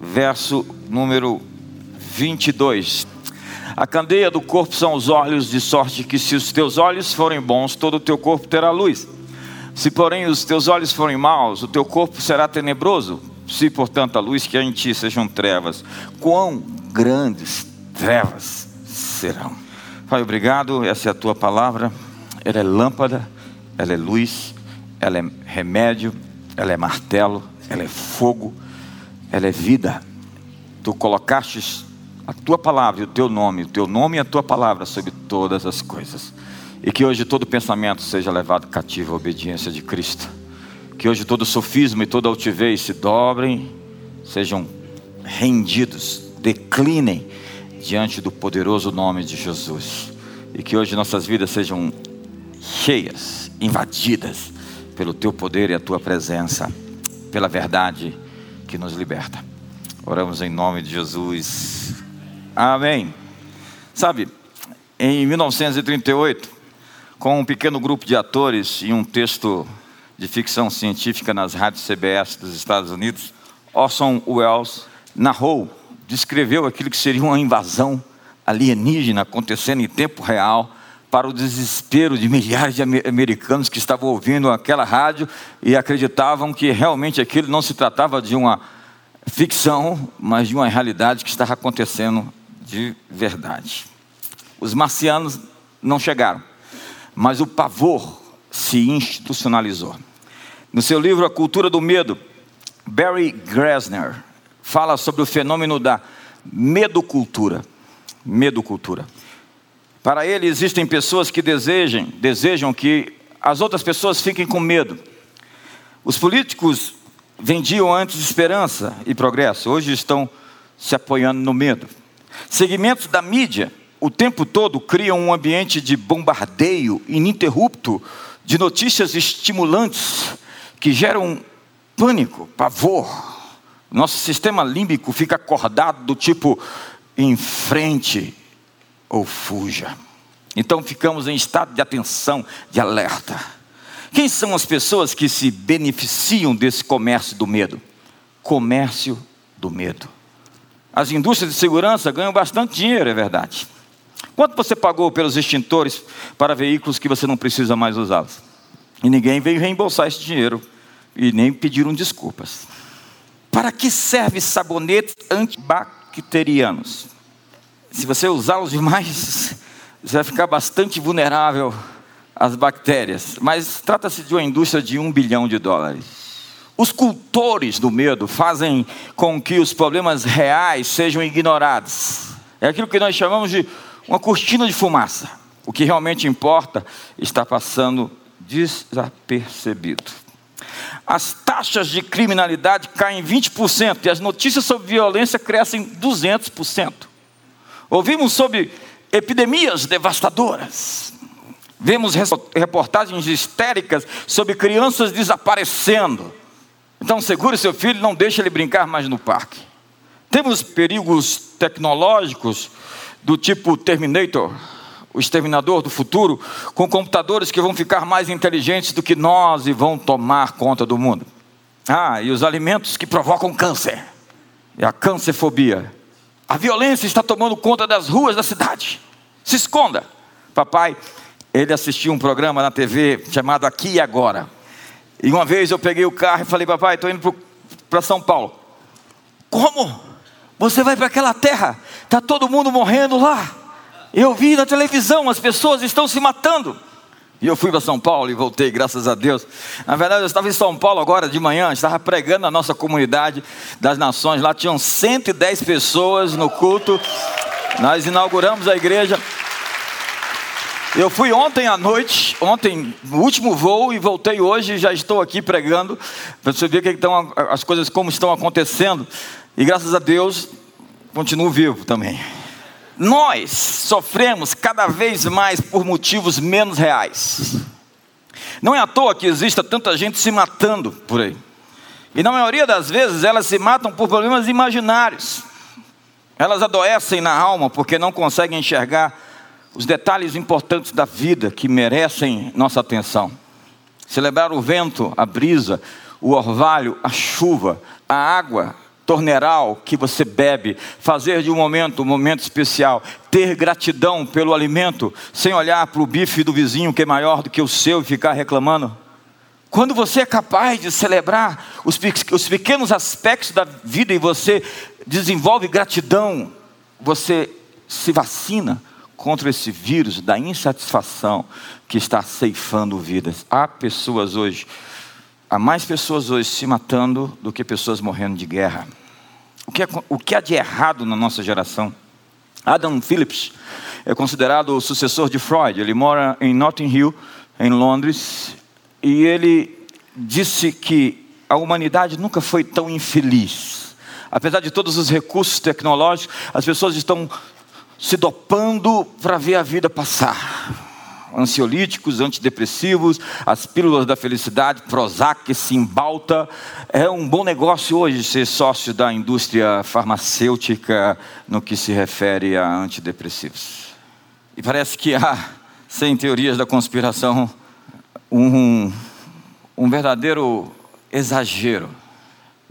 verso número 22. A candeia do corpo são os olhos, de sorte que se os teus olhos forem bons, todo o teu corpo terá luz. Se, porém, os teus olhos forem maus, o teu corpo será tenebroso. Se, portanto, a luz que há em ti sejam trevas, quão grandes trevas serão. Pai, obrigado, essa é a tua palavra. Ela é lâmpada, ela é luz, ela é remédio, ela é martelo, ela é fogo, ela é vida. Tu colocaste a tua palavra e o teu nome, o teu nome e a tua palavra sobre todas as coisas. E que hoje todo pensamento seja levado cativo à obediência de Cristo. Que hoje todo sofisma e toda altivez se dobrem, sejam rendidos, declinem diante do poderoso nome de Jesus. E que hoje nossas vidas sejam cheias, invadidas pelo teu poder e a tua presença, pela verdade que nos liberta. Oramos em nome de Jesus. Amém. Sabe, em 1938, com um pequeno grupo de atores e um texto de ficção científica nas rádios CBS dos Estados Unidos, Orson Welles narrou, descreveu aquilo que seria uma invasão alienígena acontecendo em tempo real para o desespero de milhares de americanos que estavam ouvindo aquela rádio e acreditavam que realmente aquilo não se tratava de uma ficção, mas de uma realidade que estava acontecendo de verdade. Os marcianos não chegaram, mas o pavor se institucionalizou. No seu livro A Cultura do Medo, Barry Grasner fala sobre o fenômeno da medocultura. Medocultura. Para ele existem pessoas que desejam, desejam que as outras pessoas fiquem com medo. Os políticos vendiam antes esperança e progresso, hoje estão se apoiando no medo. Segmentos da mídia o tempo todo criam um ambiente de bombardeio ininterrupto de notícias estimulantes que geram pânico, pavor. Nosso sistema límbico fica acordado do tipo em frente ou fuja. Então ficamos em estado de atenção, de alerta. Quem são as pessoas que se beneficiam desse comércio do medo? Comércio do medo. As indústrias de segurança ganham bastante dinheiro, é verdade. Quanto você pagou pelos extintores para veículos que você não precisa mais usá-los? E ninguém veio reembolsar esse dinheiro e nem pediram desculpas. Para que serve sabonetes antibacterianos? Se você usá-los demais, você vai ficar bastante vulnerável às bactérias. Mas trata-se de uma indústria de um bilhão de dólares. Os cultores do medo fazem com que os problemas reais sejam ignorados. É aquilo que nós chamamos de uma cortina de fumaça. O que realmente importa está passando desapercebido. As taxas de criminalidade caem 20% e as notícias sobre violência crescem 200%. Ouvimos sobre epidemias devastadoras. Vemos reportagens histéricas sobre crianças desaparecendo. Então segure seu filho, não deixe ele brincar mais no parque. Temos perigos tecnológicos do tipo Terminator, o exterminador do futuro, com computadores que vão ficar mais inteligentes do que nós e vão tomar conta do mundo. Ah, e os alimentos que provocam câncer. E a cancerfobia. A violência está tomando conta das ruas da cidade. Se esconda. Papai, ele assistiu um programa na TV chamado Aqui e Agora. E uma vez eu peguei o carro e falei, papai, estou indo para São Paulo. Como? Você vai para aquela terra? Está todo mundo morrendo lá. Eu vi na televisão, as pessoas estão se matando. E eu fui para São Paulo e voltei, graças a Deus. Na verdade, eu estava em São Paulo agora de manhã, estava pregando na nossa comunidade das nações. Lá tinham 110 pessoas no culto. Nós inauguramos a igreja. Eu fui ontem à noite, ontem, no último voo, e voltei hoje, já estou aqui pregando, para você ver que estão, as coisas como estão acontecendo. E graças a Deus, continuo vivo também. Nós sofremos cada vez mais por motivos menos reais. Não é à toa que exista tanta gente se matando por aí. E na maioria das vezes elas se matam por problemas imaginários. Elas adoecem na alma porque não conseguem enxergar os detalhes importantes da vida que merecem nossa atenção. Celebrar o vento, a brisa, o orvalho, a chuva, a água, torneral que você bebe, fazer de um momento um momento especial, ter gratidão pelo alimento, sem olhar para o bife do vizinho que é maior do que o seu e ficar reclamando. Quando você é capaz de celebrar os, os pequenos aspectos da vida e você desenvolve gratidão, você se vacina contra esse vírus da insatisfação que está ceifando vidas. Há pessoas hoje, há mais pessoas hoje se matando do que pessoas morrendo de guerra. O que, é, o que há de errado na nossa geração? Adam Phillips é considerado o sucessor de Freud. Ele mora em Notting Hill, em Londres, e ele disse que a humanidade nunca foi tão infeliz. Apesar de todos os recursos tecnológicos, as pessoas estão se dopando para ver a vida passar. Ansiolíticos, antidepressivos, as pílulas da felicidade, Prozac, Simbalta. É um bom negócio hoje ser sócio da indústria farmacêutica no que se refere a antidepressivos. E parece que há, sem teorias da conspiração, um, um verdadeiro exagero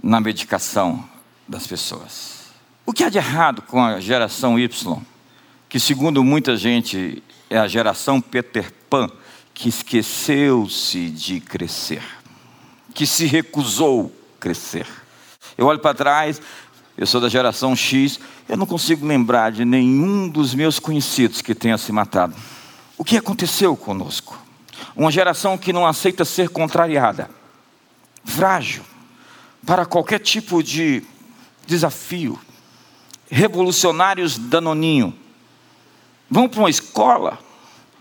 na medicação das pessoas. O que há de errado com a geração Y? que, segundo muita gente, é a geração Peter Pan, que esqueceu-se de crescer, que se recusou crescer. Eu olho para trás, eu sou da geração X, eu não consigo lembrar de nenhum dos meus conhecidos que tenha se matado. O que aconteceu conosco? Uma geração que não aceita ser contrariada, frágil para qualquer tipo de desafio, revolucionários danoninho vão para uma escola,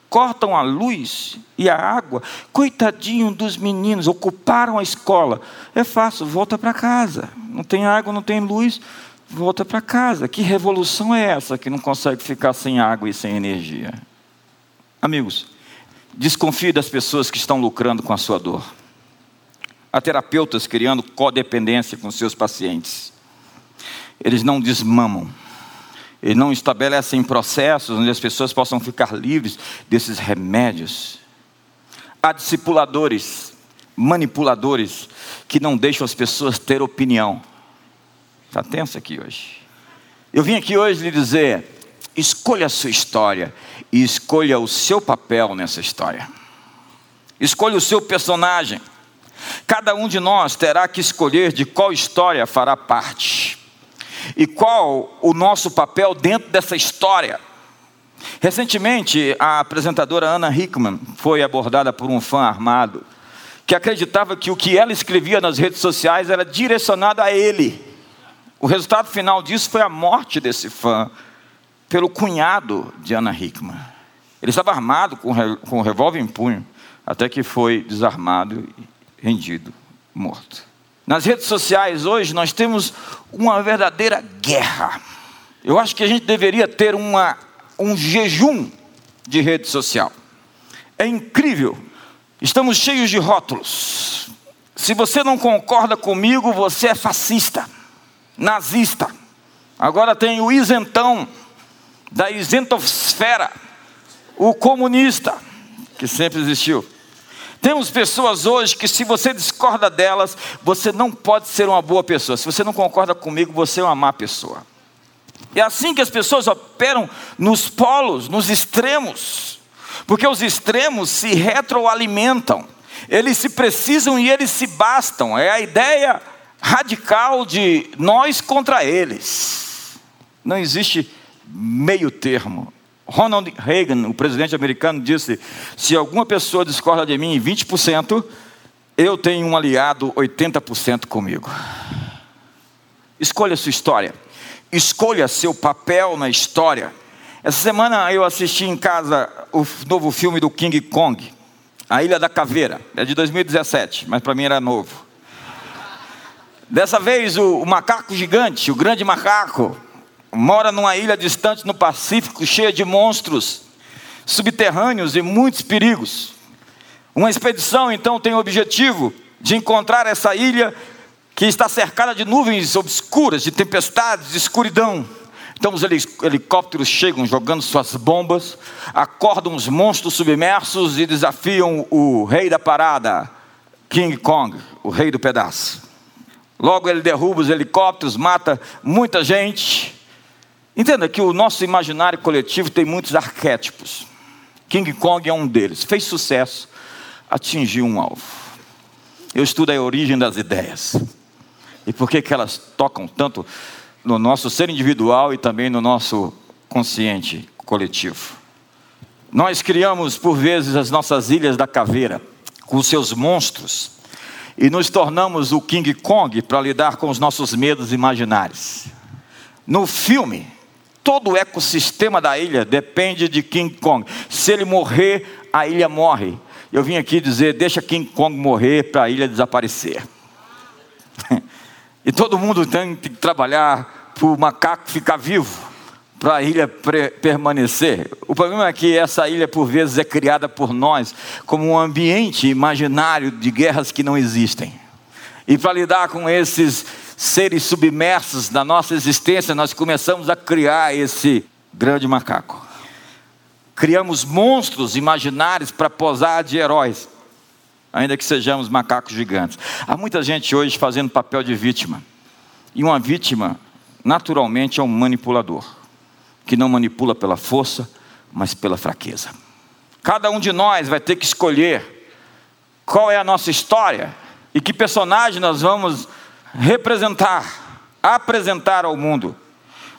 cortam a luz e a água. Coitadinho dos meninos, ocuparam a escola. É fácil, volta para casa. Não tem água, não tem luz, volta para casa. Que revolução é essa que não consegue ficar sem água e sem energia? Amigos, desconfie das pessoas que estão lucrando com a sua dor. Há terapeutas criando codependência com seus pacientes. Eles não desmamam ele não estabelecem processos onde as pessoas possam ficar livres desses remédios. Há discipuladores, manipuladores, que não deixam as pessoas ter opinião. Está tenso aqui hoje. Eu vim aqui hoje lhe dizer: escolha a sua história e escolha o seu papel nessa história. Escolha o seu personagem. Cada um de nós terá que escolher de qual história fará parte e qual o nosso papel dentro dessa história. Recentemente, a apresentadora Anna Hickman foi abordada por um fã armado que acreditava que o que ela escrevia nas redes sociais era direcionado a ele. O resultado final disso foi a morte desse fã pelo cunhado de Anna Hickman. Ele estava armado com, com um revólver em punho, até que foi desarmado rendido, morto. Nas redes sociais hoje nós temos uma verdadeira guerra. Eu acho que a gente deveria ter uma, um jejum de rede social. É incrível. Estamos cheios de rótulos. Se você não concorda comigo, você é fascista, nazista. Agora tem o isentão, da isentosfera, o comunista, que sempre existiu. Temos pessoas hoje que, se você discorda delas, você não pode ser uma boa pessoa. Se você não concorda comigo, você é uma má pessoa. É assim que as pessoas operam nos polos, nos extremos, porque os extremos se retroalimentam, eles se precisam e eles se bastam. É a ideia radical de nós contra eles. Não existe meio termo. Ronald Reagan, o presidente americano, disse: se alguma pessoa discorda de mim em 20%, eu tenho um aliado 80% comigo. Escolha sua história, escolha seu papel na história. Essa semana eu assisti em casa o novo filme do King Kong, A Ilha da Caveira, é de 2017, mas para mim era novo. Dessa vez o, o macaco gigante, o grande macaco, mora numa ilha distante no Pacífico, cheia de monstros subterrâneos e muitos perigos. Uma expedição então tem o objetivo de encontrar essa ilha que está cercada de nuvens obscuras, de tempestades, de escuridão. Então os helicópteros chegam jogando suas bombas, acordam os monstros submersos e desafiam o rei da parada, King Kong, o rei do pedaço. Logo ele derruba os helicópteros, mata muita gente. Entenda que o nosso imaginário coletivo tem muitos arquétipos. King Kong é um deles. Fez sucesso, atingiu um alvo. Eu estudo a origem das ideias. E por que, que elas tocam tanto no nosso ser individual e também no nosso consciente coletivo. Nós criamos, por vezes, as nossas ilhas da caveira, com seus monstros, e nos tornamos o King Kong para lidar com os nossos medos imaginários. No filme, todo o ecossistema da ilha depende de King Kong. Se ele morrer, a ilha morre. Eu vim aqui dizer: deixa King Kong morrer para a ilha desaparecer. e todo mundo tem que trabalhar para o macaco ficar vivo para a ilha permanecer. O problema é que essa ilha, por vezes, é criada por nós como um ambiente imaginário de guerras que não existem. E para lidar com esses seres submersos na nossa existência, nós começamos a criar esse grande macaco. Criamos monstros imaginários para posar de heróis, ainda que sejamos macacos gigantes. Há muita gente hoje fazendo papel de vítima. E uma vítima, naturalmente, é um manipulador que não manipula pela força, mas pela fraqueza. Cada um de nós vai ter que escolher qual é a nossa história e que personagem nós vamos representar, apresentar ao mundo.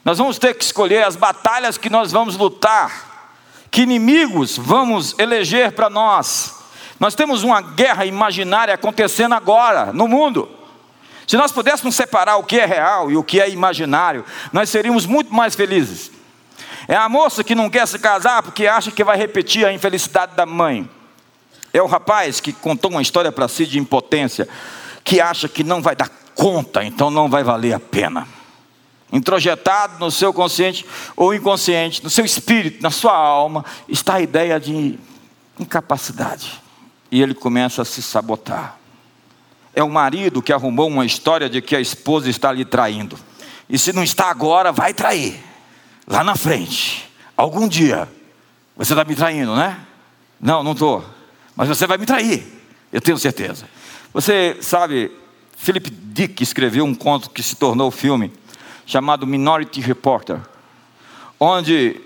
Nós vamos ter que escolher as batalhas que nós vamos lutar, que inimigos vamos eleger para nós. Nós temos uma guerra imaginária acontecendo agora no mundo. Se nós pudéssemos separar o que é real e o que é imaginário, nós seríamos muito mais felizes. É a moça que não quer se casar porque acha que vai repetir a infelicidade da mãe. É o rapaz que contou uma história para si de impotência, que acha que não vai dar conta, então não vai valer a pena. Introjetado no seu consciente ou inconsciente, no seu espírito, na sua alma, está a ideia de incapacidade. E ele começa a se sabotar. É o marido que arrumou uma história de que a esposa está lhe traindo. E se não está agora, vai trair lá na frente, algum dia, você está me traindo, né? Não, não estou. Mas você vai me trair, eu tenho certeza. Você sabe, Philip Dick escreveu um conto que se tornou filme, chamado Minority Reporter, onde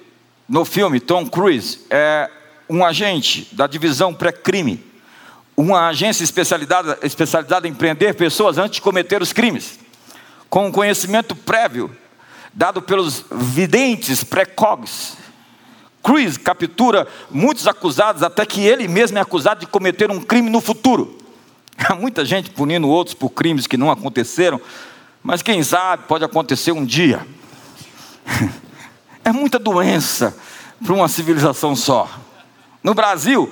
no filme Tom Cruise é um agente da divisão pré-crime, uma agência especializada, especializada em prender pessoas antes de cometer os crimes, com um conhecimento prévio dado pelos videntes precogs. Cruz captura muitos acusados, até que ele mesmo é acusado de cometer um crime no futuro. Há muita gente punindo outros por crimes que não aconteceram, mas quem sabe pode acontecer um dia. É muita doença para uma civilização só. No Brasil,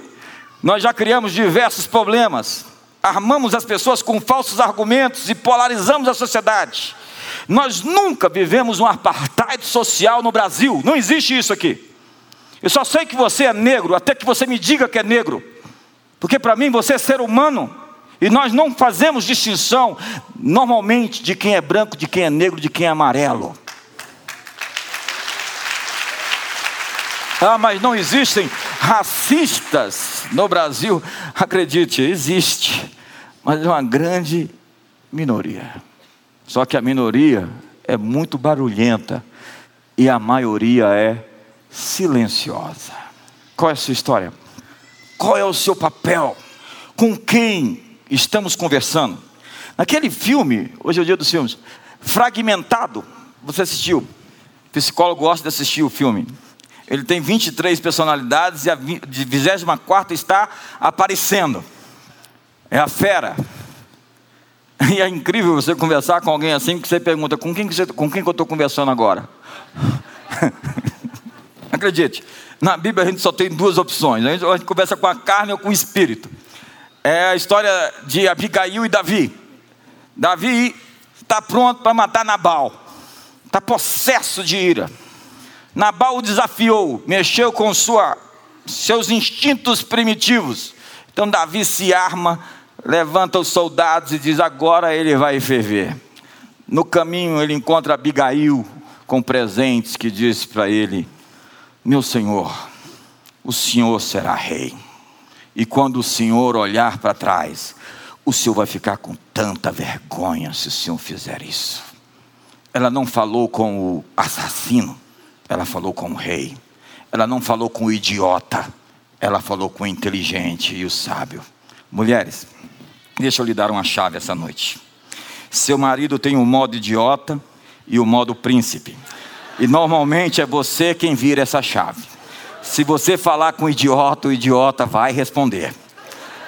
nós já criamos diversos problemas, armamos as pessoas com falsos argumentos e polarizamos a sociedade. Nós nunca vivemos um apartheid social no Brasil, não existe isso aqui. Eu só sei que você é negro até que você me diga que é negro, porque para mim você é ser humano, e nós não fazemos distinção normalmente de quem é branco, de quem é negro, de quem é amarelo. Ah, mas não existem racistas no Brasil. Acredite, existe, mas é uma grande minoria. Só que a minoria é muito barulhenta e a maioria é silenciosa. Qual é a sua história? Qual é o seu papel? Com quem estamos conversando? Naquele filme, hoje é o dia dos filmes, fragmentado, você assistiu? O psicólogo gosta de assistir o filme. Ele tem 23 personalidades e a 24 está aparecendo. É a fera. E é incrível você conversar com alguém assim que você pergunta: com quem, que você, com quem que eu estou conversando agora? Acredite, na Bíblia a gente só tem duas opções: a gente, a gente conversa com a carne ou com o espírito. É a história de Abigail e Davi. Davi está pronto para matar Nabal, está possesso de ira. Nabal o desafiou, mexeu com sua, seus instintos primitivos. Então Davi se arma levanta os soldados e diz: agora ele vai ferver. No caminho ele encontra Abigail com presentes que diz para ele: Meu senhor, o senhor será rei. E quando o senhor olhar para trás, o senhor vai ficar com tanta vergonha se o senhor fizer isso. Ela não falou com o assassino, ela falou com o rei. Ela não falou com o idiota, ela falou com o inteligente e o sábio. Mulheres, deixa eu lhe dar uma chave essa noite. Seu marido tem o modo idiota e o modo príncipe. E normalmente é você quem vira essa chave. Se você falar com o idiota, o idiota vai responder.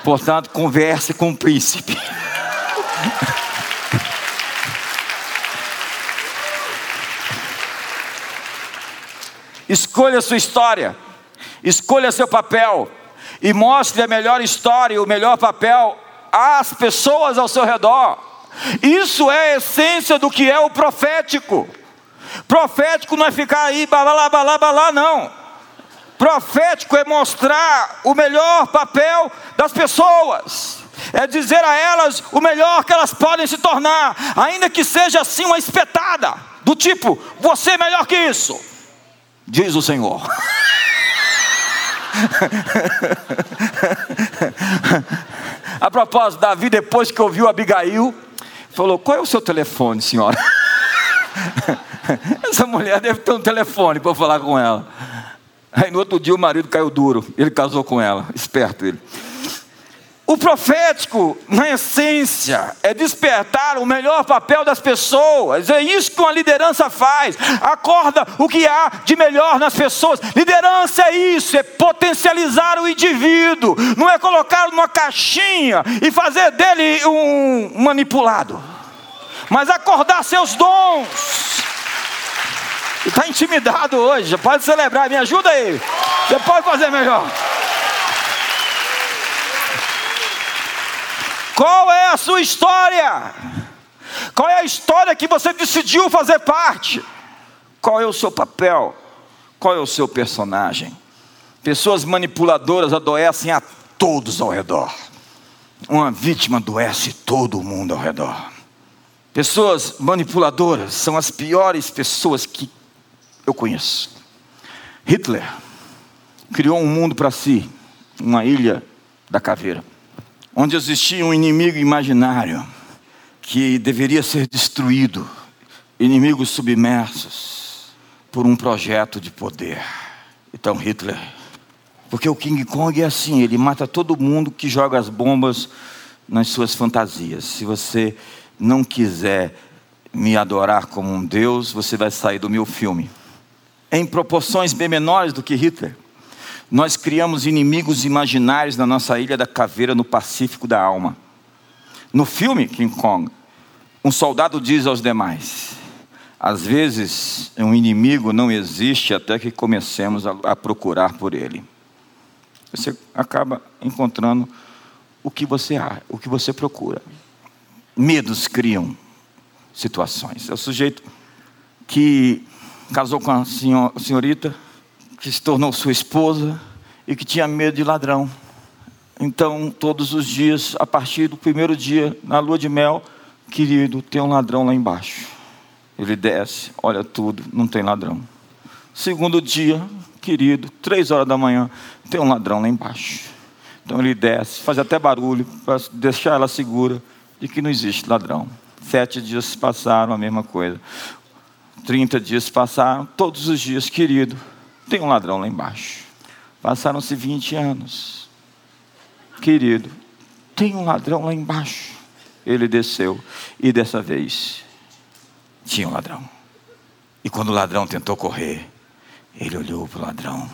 Portanto, converse com o príncipe. Escolha sua história, escolha seu papel e mostre a melhor história, o melhor papel às pessoas ao seu redor. Isso é a essência do que é o profético. Profético não é ficar aí balá, balá, balá, não. Profético é mostrar o melhor papel das pessoas. É dizer a elas o melhor que elas podem se tornar, ainda que seja assim uma espetada, do tipo, você é melhor que isso, diz o Senhor. a propósito, Davi, depois que ouviu Abigail, falou: Qual é o seu telefone, senhora? Essa mulher deve ter um telefone para falar com ela. Aí no outro dia o marido caiu duro, ele casou com ela, esperto ele. O profético, na essência, é despertar o melhor papel das pessoas. É isso que uma liderança faz. Acorda o que há de melhor nas pessoas. Liderança é isso, é potencializar o indivíduo. Não é colocá-lo numa caixinha e fazer dele um manipulado. Mas acordar seus dons. Está intimidado hoje, pode celebrar, me ajuda aí. Você pode fazer melhor. Qual é a sua história? Qual é a história que você decidiu fazer parte? Qual é o seu papel? Qual é o seu personagem? Pessoas manipuladoras adoecem a todos ao redor. Uma vítima adoece todo mundo ao redor. Pessoas manipuladoras são as piores pessoas que eu conheço. Hitler criou um mundo para si, uma ilha da caveira onde existia um inimigo imaginário que deveria ser destruído, inimigos submersos por um projeto de poder. Então Hitler, porque o King Kong é assim, ele mata todo mundo que joga as bombas nas suas fantasias. Se você não quiser me adorar como um Deus, você vai sair do meu filme. Em proporções bem menores do que Hitler. Nós criamos inimigos imaginários na nossa ilha da caveira no Pacífico da alma. No filme King Kong, um soldado diz aos demais: às vezes um inimigo não existe até que comecemos a, procurar por ele. Você acaba encontrando o que você o que você procura. Medos criam situações. É o sujeito que casou com a senhorita que se tornou sua esposa e que tinha medo de ladrão. Então, todos os dias, a partir do primeiro dia, na lua de mel, querido, tem um ladrão lá embaixo. Ele desce, olha tudo, não tem ladrão. Segundo dia, querido, três horas da manhã, tem um ladrão lá embaixo. Então ele desce, faz até barulho para deixar ela segura de que não existe ladrão. Sete dias se passaram, a mesma coisa. Trinta dias se passaram, todos os dias, querido, tem um ladrão lá embaixo. Passaram-se 20 anos. Querido, tem um ladrão lá embaixo. Ele desceu e dessa vez tinha um ladrão. E quando o ladrão tentou correr, ele olhou para o ladrão.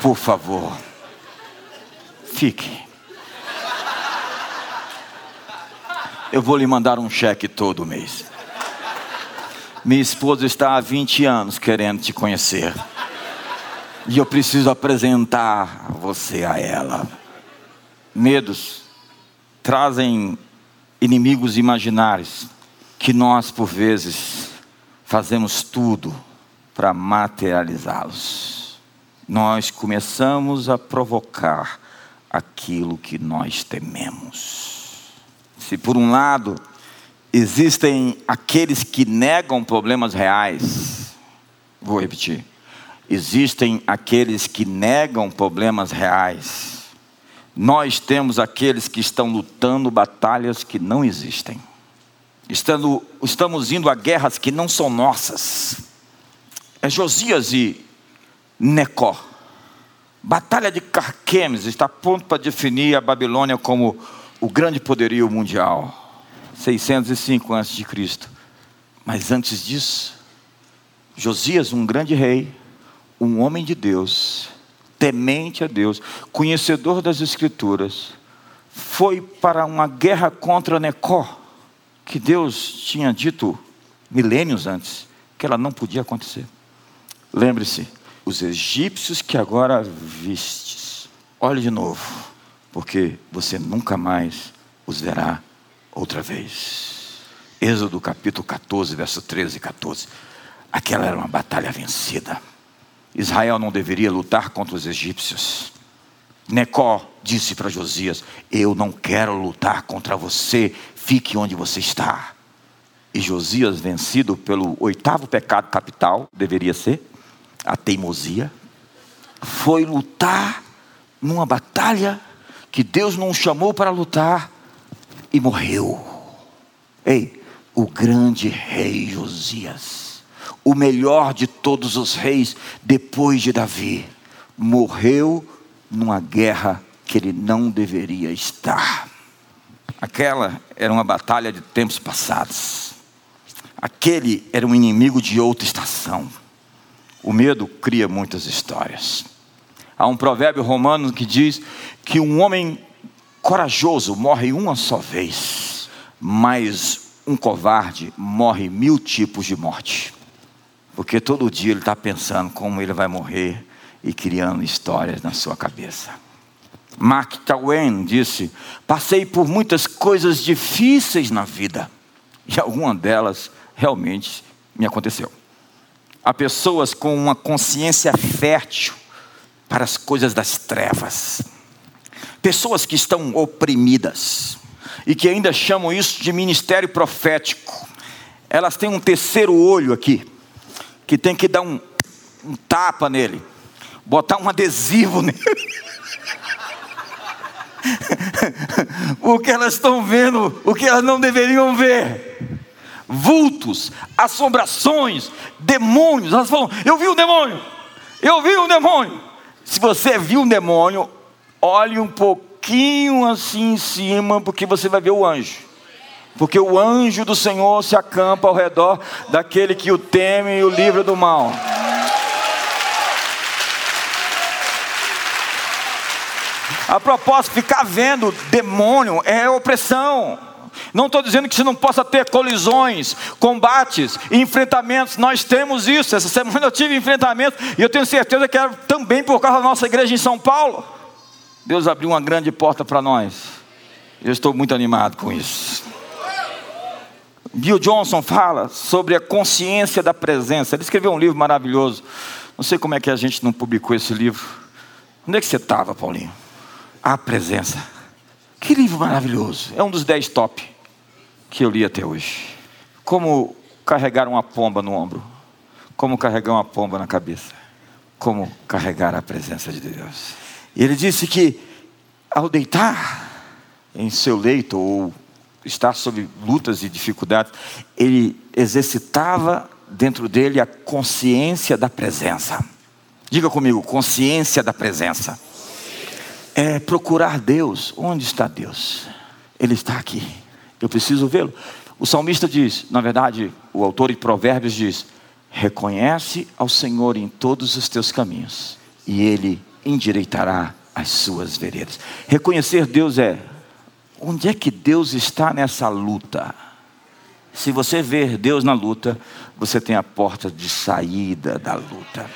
Por favor, fique. Eu vou lhe mandar um cheque todo mês. Minha esposa está há 20 anos querendo te conhecer. E eu preciso apresentar você a ela. Medos trazem inimigos imaginários que nós, por vezes, fazemos tudo para materializá-los. Nós começamos a provocar aquilo que nós tememos. Se por um lado Existem aqueles que negam problemas reais. Vou repetir. existem aqueles que negam problemas reais. Nós temos aqueles que estão lutando batalhas que não existem. Estando, estamos indo a guerras que não são nossas. É Josias e Necó. Batalha de Carquemes está pronto para definir a Babilônia como o grande poderio mundial. 605 a.C. Mas antes disso, Josias, um grande rei, um homem de Deus, temente a Deus, conhecedor das Escrituras, foi para uma guerra contra Necó, que Deus tinha dito milênios antes que ela não podia acontecer. Lembre-se, os egípcios que agora vistes, olhe de novo, porque você nunca mais os verá outra vez. Êxodo capítulo 14, verso 13 e 14. Aquela era uma batalha vencida. Israel não deveria lutar contra os egípcios. Necó disse para Josias: Eu não quero lutar contra você, fique onde você está. E Josias, vencido pelo oitavo pecado capital, deveria ser a teimosia, foi lutar numa batalha que Deus não chamou para lutar e morreu. Ei, o grande rei Josias, o melhor de todos os reis depois de Davi, morreu numa guerra que ele não deveria estar. Aquela era uma batalha de tempos passados. Aquele era um inimigo de outra estação. O medo cria muitas histórias. Há um provérbio romano que diz que um homem corajoso morre uma só vez, mas um covarde morre mil tipos de morte. Porque todo dia ele está pensando como ele vai morrer e criando histórias na sua cabeça. Mark Twain disse: Passei por muitas coisas difíceis na vida, e alguma delas realmente me aconteceu. Há pessoas com uma consciência fértil para as coisas das trevas, pessoas que estão oprimidas, e que ainda chamam isso de ministério profético. Elas têm um terceiro olho aqui, que tem que dar um, um tapa nele, botar um adesivo nele. Porque elas estão vendo o que elas não deveriam ver. Vultos, assombrações, demônios. Elas falam: Eu vi um demônio, eu vi um demônio. Se você viu um demônio, olhe um pouquinho assim em cima, porque você vai ver o anjo. Porque o anjo do Senhor se acampa ao redor daquele que o teme e o livra do mal. A propósito, ficar vendo demônio é opressão. Não estou dizendo que você não possa ter colisões, combates, enfrentamentos. Nós temos isso. Essa semana eu tive enfrentamento e eu tenho certeza que era também por causa da nossa igreja em São Paulo. Deus abriu uma grande porta para nós. Eu estou muito animado com isso. Bill Johnson fala sobre a consciência da presença. Ele escreveu um livro maravilhoso. Não sei como é que a gente não publicou esse livro. Onde é que você estava, Paulinho? A presença. Que livro maravilhoso. É um dos dez top que eu li até hoje. Como carregar uma pomba no ombro. Como carregar uma pomba na cabeça. Como carregar a presença de Deus. Ele disse que ao deitar em seu leito ou estar sob lutas e dificuldades, ele exercitava dentro dele a consciência da presença. Diga comigo, consciência da presença. É procurar Deus. Onde está Deus? Ele está aqui. Eu preciso vê-lo. O salmista diz, na verdade, o autor de Provérbios diz: Reconhece ao Senhor em todos os teus caminhos, e Ele endireitará as suas veredas. Reconhecer Deus é onde é que Deus está nessa luta. Se você ver Deus na luta, você tem a porta de saída da luta.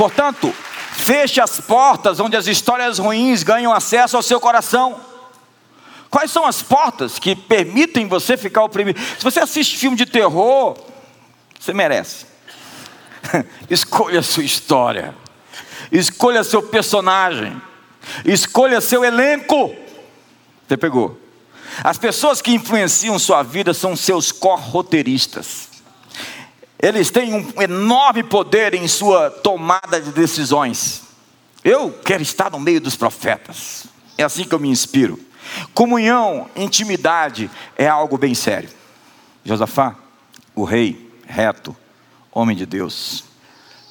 Portanto, feche as portas onde as histórias ruins ganham acesso ao seu coração. Quais são as portas que permitem você ficar oprimido? Se você assiste filme de terror, você merece. Escolha a sua história. Escolha seu personagem. Escolha seu elenco. Você pegou. As pessoas que influenciam sua vida são seus corroteiristas. Eles têm um enorme poder em sua tomada de decisões. Eu quero estar no meio dos profetas. É assim que eu me inspiro. Comunhão, intimidade é algo bem sério. Josafá, o rei reto, homem de Deus,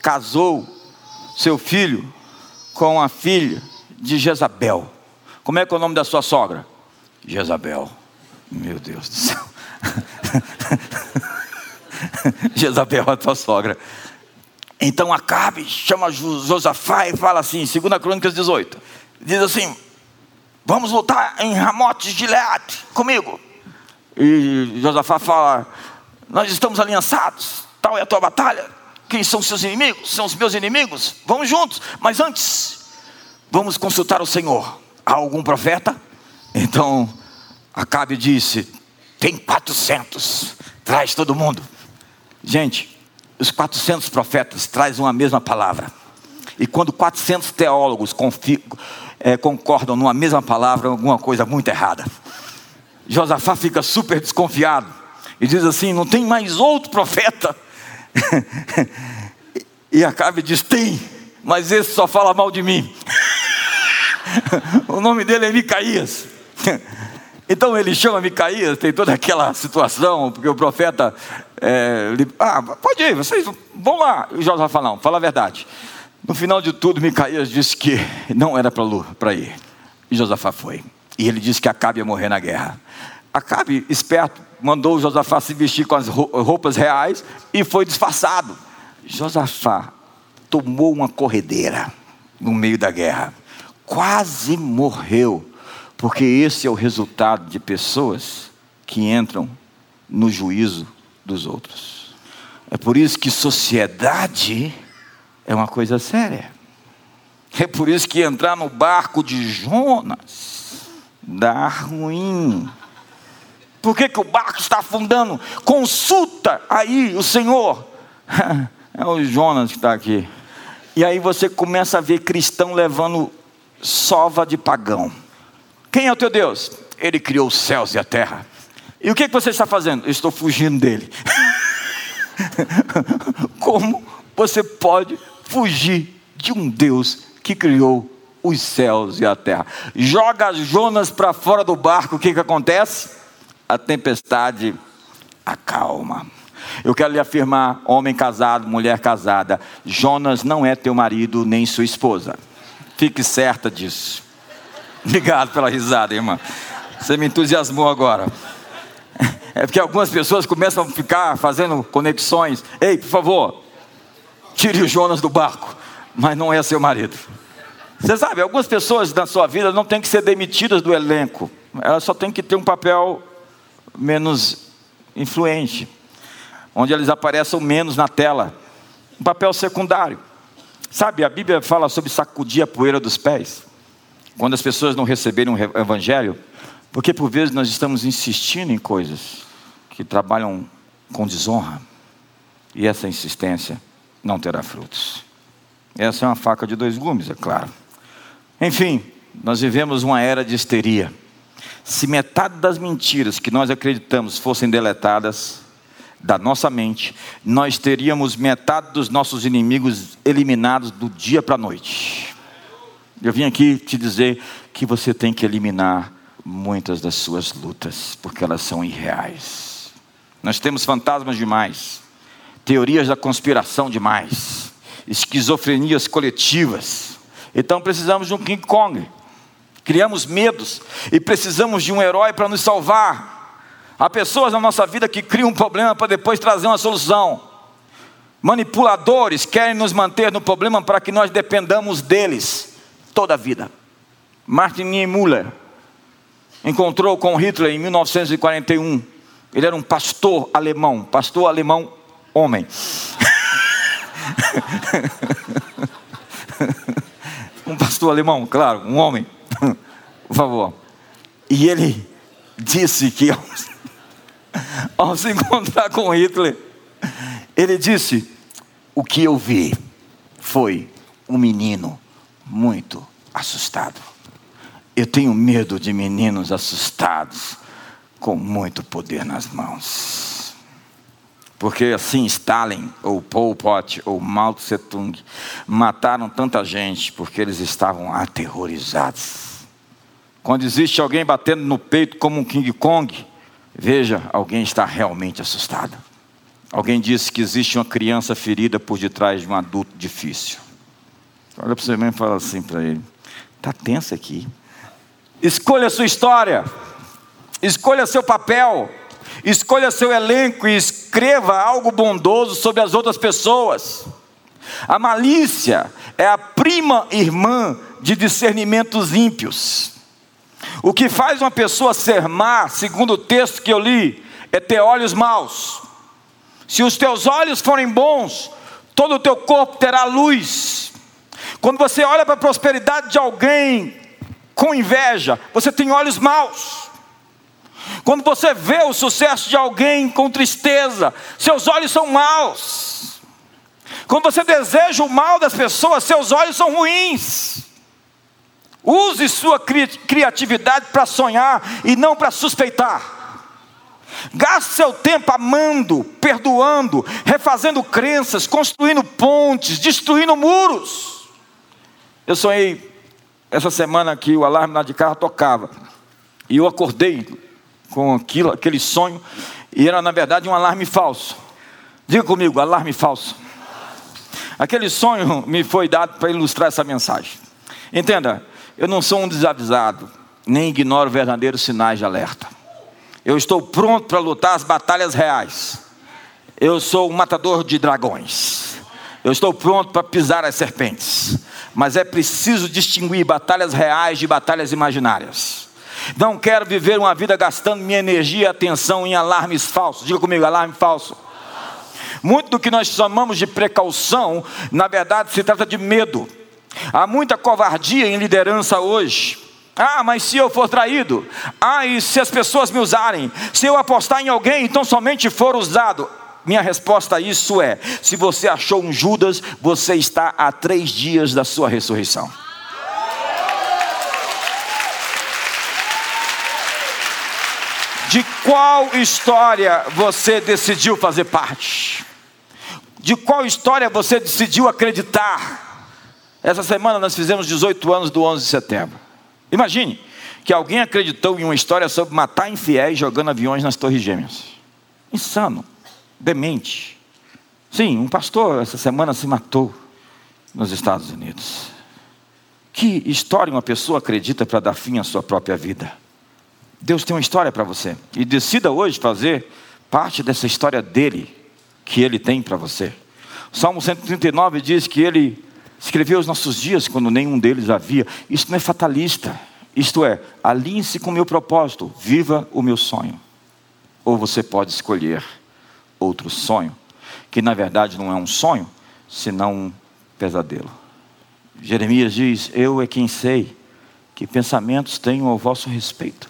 casou seu filho com a filha de Jezabel. Como é que é o nome da sua sogra? Jezabel. Meu Deus do céu. Jezabel, a tua sogra. Então Acabe chama Josafá e fala assim, 2 Crônicas 18, diz assim: Vamos lutar em Ramote de Gilead comigo. E Josafá fala: Nós estamos aliançados, tal é a tua batalha. Quem são seus inimigos? São os meus inimigos. Vamos juntos, mas antes, vamos consultar o Senhor. Há algum profeta? Então Acabe disse: Tem 400, traz todo mundo. Gente, os 400 profetas trazem uma mesma palavra. E quando 400 teólogos é, concordam numa mesma palavra, alguma coisa muito errada. Josafá fica super desconfiado e diz assim: não tem mais outro profeta. e Acabe diz: tem, mas esse só fala mal de mim. o nome dele é Micaías. Então ele chama Micaías, tem toda aquela situação, porque o profeta. É, ele, ah, pode ir, vocês vão lá. E José fala: não, fala a verdade. No final de tudo, Micaías disse que não era para ir. E Josafá foi. E ele disse que Acabe ia morrer na guerra. Acabe, esperto, mandou Josafá se vestir com as roupas reais e foi disfarçado. Josafá tomou uma corredeira no meio da guerra. Quase morreu porque esse é o resultado de pessoas que entram no juízo dos outros. É por isso que sociedade é uma coisa séria. É por isso que entrar no barco de Jonas dá ruim. Por que, que o barco está afundando? Consulta aí o Senhor. É o Jonas que está aqui. E aí você começa a ver cristão levando sova de pagão. Quem é o teu Deus? Ele criou os céus e a terra. E o que, você está fazendo? Eu estou fugindo dele. Como você pode fugir de um Deus que criou os céus e a terra? Joga Jonas para fora do barco, o que, que acontece? A tempestade acalma. Eu quero lhe afirmar, homem casado, mulher casada, Jonas não é teu marido nem sua esposa. Fique certa disso. Obrigado pela risada, irmã. Você me entusiasmou agora. É porque algumas pessoas começam a ficar fazendo conexões. Ei, por favor, tire o Jonas do barco. Mas não é seu marido. Você sabe, algumas pessoas na sua vida não têm que ser demitidas do elenco. Elas só têm que ter um papel menos influente. Onde eles apareçam menos na tela. Um papel secundário. Sabe, a Bíblia fala sobre sacudir a poeira dos pés quando as pessoas não receberem o evangelho, porque por vezes nós estamos insistindo em coisas que trabalham com desonra, e essa insistência não terá frutos. Essa é uma faca de dois gumes, é claro. Enfim, nós vivemos uma era de histeria. Se metade das mentiras que nós acreditamos fossem deletadas da nossa mente, nós teríamos metade dos nossos inimigos eliminados do dia para a noite. Eu vim aqui te dizer que você tem que eliminar muitas das suas lutas, porque elas são irreais. Nós temos fantasmas demais, teorias da conspiração demais, esquizofrenias coletivas. Então precisamos de um King Kong. Criamos medos e precisamos de um herói para nos salvar. Há pessoas na nossa vida que criam um problema para depois trazer uma solução. Manipuladores querem nos manter no problema para que nós dependamos deles toda a vida. Martin Niemöller encontrou com Hitler em 1941. Ele era um pastor alemão, pastor alemão homem. um pastor alemão, claro, um homem. Por favor. E ele disse que ao, ao se encontrar com Hitler, ele disse: O que eu vi foi um menino muito assustado. Eu tenho medo de meninos assustados com muito poder nas mãos. Porque assim Stalin, ou Pol Pot, ou Mao Tse Tung mataram tanta gente porque eles estavam aterrorizados. Quando existe alguém batendo no peito como um King Kong, veja, alguém está realmente assustado. Alguém disse que existe uma criança ferida por detrás de um adulto difícil. Olha para você mesmo e fala assim para ele: está tenso aqui. Escolha a sua história, escolha seu papel, escolha seu elenco e escreva algo bondoso sobre as outras pessoas. A malícia é a prima irmã de discernimentos ímpios. O que faz uma pessoa ser má, segundo o texto que eu li, é ter olhos maus. Se os teus olhos forem bons, todo o teu corpo terá luz. Quando você olha para a prosperidade de alguém com inveja, você tem olhos maus. Quando você vê o sucesso de alguém com tristeza, seus olhos são maus. Quando você deseja o mal das pessoas, seus olhos são ruins. Use sua cri criatividade para sonhar e não para suspeitar. Gaste seu tempo amando, perdoando, refazendo crenças, construindo pontes, destruindo muros. Eu sonhei essa semana que o alarme lá de carro tocava. E eu acordei com aquilo, aquele sonho, e era na verdade um alarme falso. Diga comigo, alarme falso. Aquele sonho me foi dado para ilustrar essa mensagem. Entenda, eu não sou um desavisado, nem ignoro verdadeiros sinais de alerta. Eu estou pronto para lutar as batalhas reais. Eu sou um matador de dragões. Eu estou pronto para pisar as serpentes. Mas é preciso distinguir batalhas reais de batalhas imaginárias. Não quero viver uma vida gastando minha energia e atenção em alarmes falsos. Diga comigo, alarme falso. Muito do que nós chamamos de precaução, na verdade, se trata de medo. Há muita covardia em liderança hoje. Ah, mas se eu for traído? Ah, e se as pessoas me usarem? Se eu apostar em alguém, então somente for usado? Minha resposta a isso é: se você achou um Judas, você está a três dias da sua ressurreição. De qual história você decidiu fazer parte? De qual história você decidiu acreditar? Essa semana nós fizemos 18 anos do 11 de setembro. Imagine que alguém acreditou em uma história sobre matar infiéis jogando aviões nas Torres Gêmeas. Insano, demente. Sim, um pastor essa semana se matou nos Estados Unidos. Que história uma pessoa acredita para dar fim à sua própria vida? Deus tem uma história para você. E decida hoje fazer parte dessa história dele, que ele tem para você. O Salmo 139 diz que ele escreveu os nossos dias quando nenhum deles havia. Isto não é fatalista. Isto é, alinhe-se com o meu propósito, viva o meu sonho. Ou você pode escolher outro sonho, que na verdade não é um sonho, senão um pesadelo. Jeremias diz: Eu é quem sei que pensamentos tenho ao vosso respeito.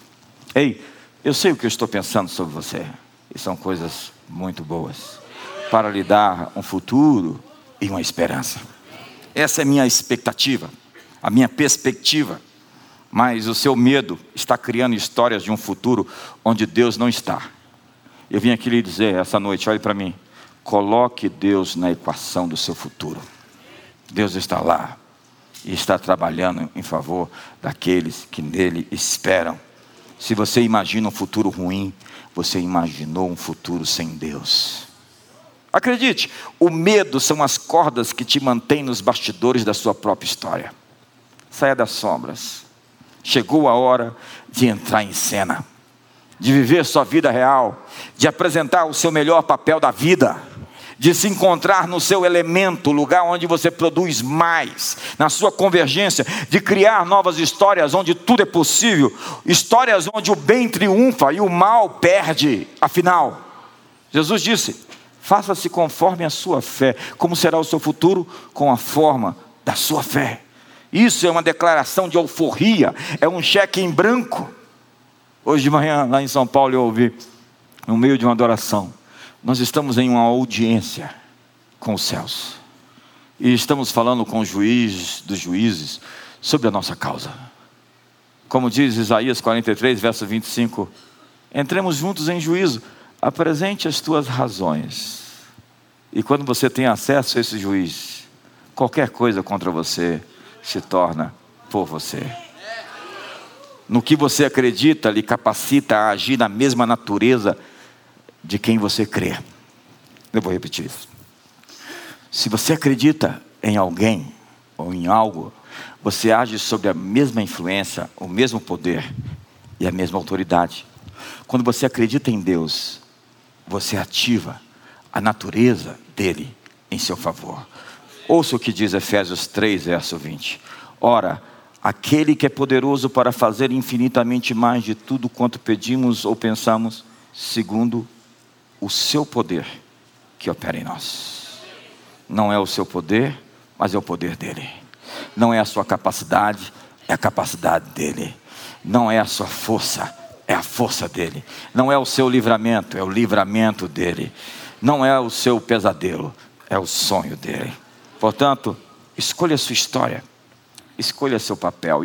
Ei, eu sei o que eu estou pensando sobre você, e são coisas muito boas para lhe dar um futuro e uma esperança. Essa é a minha expectativa, a minha perspectiva. Mas o seu medo está criando histórias de um futuro onde Deus não está. Eu vim aqui lhe dizer essa noite, olhe para mim. Coloque Deus na equação do seu futuro. Deus está lá e está trabalhando em favor daqueles que nele esperam. Se você imagina um futuro ruim, você imaginou um futuro sem Deus. Acredite, o medo são as cordas que te mantêm nos bastidores da sua própria história. Saia das sombras. Chegou a hora de entrar em cena, de viver sua vida real, de apresentar o seu melhor papel da vida, de se encontrar no seu elemento, lugar onde você produz mais, na sua convergência, de criar novas histórias onde tudo é possível, histórias onde o bem triunfa e o mal perde. Afinal, Jesus disse: Faça-se conforme a sua fé. Como será o seu futuro? Com a forma da sua fé. Isso é uma declaração de euforia, é um cheque em branco. Hoje de manhã, lá em São Paulo, eu ouvi, no meio de uma adoração, nós estamos em uma audiência com os céus. E estamos falando com os juízes dos juízes sobre a nossa causa. Como diz Isaías 43, verso 25: entremos juntos em juízo, apresente as tuas razões. E quando você tem acesso a esse juiz, qualquer coisa contra você se torna por você. No que você acredita, lhe capacita a agir na mesma natureza de quem você crê. Eu vou repetir isso. Se você acredita em alguém ou em algo, você age sobre a mesma influência, o mesmo poder e a mesma autoridade. Quando você acredita em Deus, você ativa a natureza dele em seu favor. Ouça o que diz Efésios 3, verso 20. Ora, aquele que é poderoso para fazer infinitamente mais de tudo quanto pedimos ou pensamos, segundo o seu poder que opera em nós. Não é o seu poder, mas é o poder dele. Não é a sua capacidade, é a capacidade dele. Não é a sua força, é a força dele. Não é o seu livramento, é o livramento dele. Não é o seu pesadelo, é o sonho dele. Portanto, escolha a sua história, escolha seu papel.